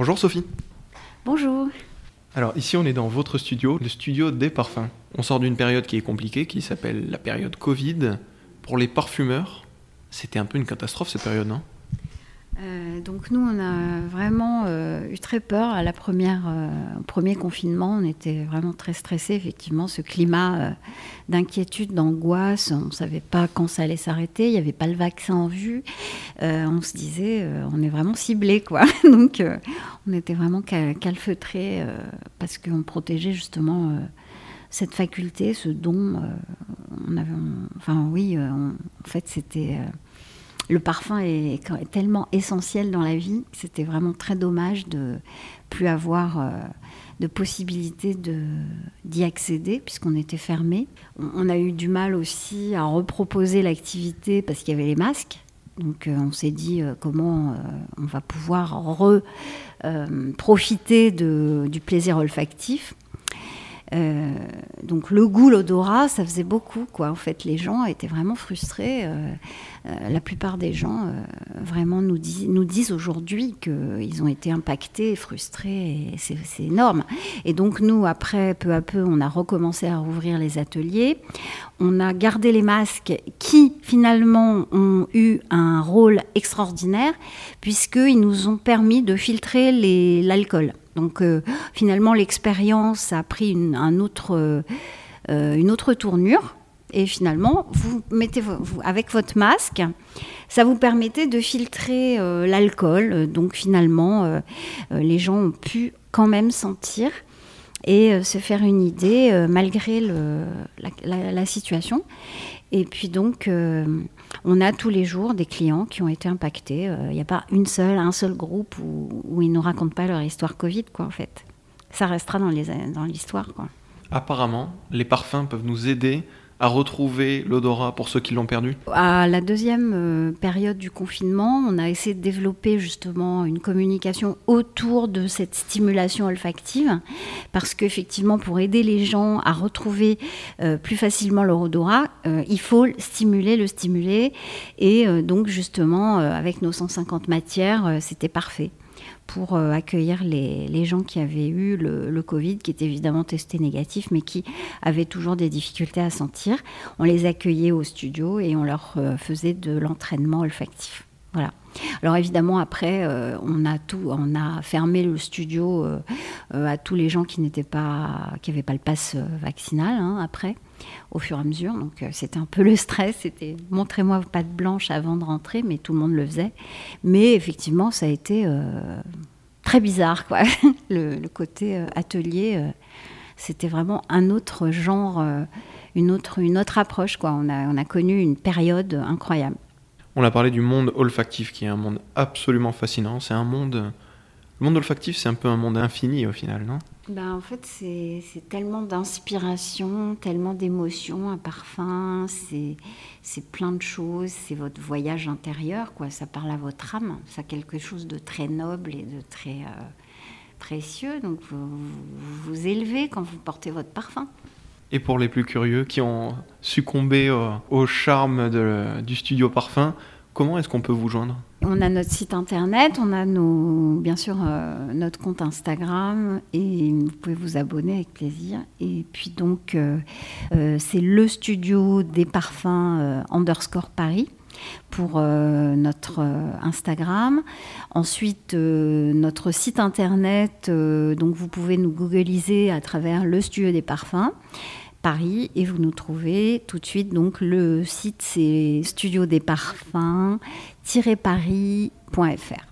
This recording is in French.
Bonjour Sophie. Bonjour. Alors ici on est dans votre studio, le studio des parfums. On sort d'une période qui est compliquée, qui s'appelle la période Covid. Pour les parfumeurs, c'était un peu une catastrophe cette période, non? Euh, donc nous, on a vraiment euh, eu très peur à la première, euh, premier confinement. On était vraiment très stressés, effectivement, ce climat euh, d'inquiétude, d'angoisse. On ne savait pas quand ça allait s'arrêter. Il n'y avait pas le vaccin en vue. On se disait, on est vraiment ciblé, quoi. donc on était vraiment cal- calfeutrés parce qu'on protégeait justement cette faculté, ce don. enfin oui, en fait, c'était le parfum est, tellement essentiel dans la vie, que c'était vraiment très dommage de plus avoir euh, de possibilité d'y accéder puisqu'on était fermé. On, a eu du mal aussi à reproposer l'activité parce qu'il y avait les masques. Donc euh, on s'est dit euh, comment on va pouvoir re, profiter du plaisir olfactif. Euh, donc le goût, l'odorat, ça faisait beaucoup. En fait, les gens étaient vraiment frustrés. Euh, euh, la plupart des gens vraiment nous, nous disent aujourd'hui qu'ils ont été impactés, frustrés. C'est, énorme. Et donc nous, après, peu à peu, on a recommencé à rouvrir les ateliers. On a gardé les masques qui, finalement, ont eu un rôle extraordinaire puisqu'ils nous ont permis de filtrer l'alcool. Donc euh, finalement, l'expérience a pris une, un autre, euh, euh, une autre tournure. Et finalement, vous mettez vo- vous- avec votre masque, ça vous permettait de filtrer l'alcool. Donc finalement, les gens ont pu quand même sentir et euh, se faire une idée euh, malgré la, situation. Et puis donc, euh, on a tous les jours des clients qui ont été impactés. Il n'y a pas une seule, un seul groupe où, ils ne nous racontent pas leur histoire Covid, quoi, en fait. Ça restera dans l'histoire, quoi. Apparemment, les parfums peuvent nous aider à retrouver l'odorat pour ceux qui l'ont perdu? À la deuxième euh, période du confinement, on a essayé de développer justement une communication autour de cette stimulation olfactive, parce qu'effectivement, pour aider les gens à retrouver euh, plus facilement leur odorat, euh, il faut le stimuler, le stimuler, et donc justement, avec nos 150 matières, c'était parfait pour euh, accueillir les, les gens qui avaient eu le, le Covid, qui étaient évidemment testés négatifs, mais qui avaient toujours des difficultés à sentir. On les accueillait au studio et on leur euh, faisait de l'entraînement olfactif. Alors évidemment après euh, on a tout, on a fermé le studio euh, euh, à tous les gens qui n'étaient pas, qui n'avaient pas le pass vaccinal hein, après, au fur et à mesure. Donc c'était un peu le stress, c'était montrez-moi vos pattes blanches avant de rentrer, mais tout le monde le faisait. Mais effectivement ça a été très bizarre quoi, le, le côté atelier. c'était vraiment un autre genre, une autre, une autre approche. Quoi. On, a, on a connu une période incroyable. On a parlé du monde olfactif qui est un monde absolument fascinant. C'est un monde. Le monde olfactif, c'est un peu un monde infini au final, non? Ben, en fait, c'est tellement d'inspiration, tellement d'émotions, un parfum, c'est plein de choses, c'est votre voyage intérieur, quoi. ça parle à votre âme, ça a quelque chose de très noble et de très euh, précieux, donc vous vous élevez quand vous portez votre parfum. Et pour les plus curieux qui ont succombé au, charme du studio parfum, comment est-ce qu'on peut vous joindre? On a notre site internet, on a bien sûr euh, notre compte Instagram et vous pouvez vous abonner avec plaisir. Et puis donc euh, euh, c'est le studio des parfums underscore Paris pour euh, notre euh, Instagram. Ensuite, euh, notre site internet, donc vous pouvez nous googliser à travers le studio des parfums. Paris et vous nous trouvez tout de suite donc le site c'est studio des parfums paris.fr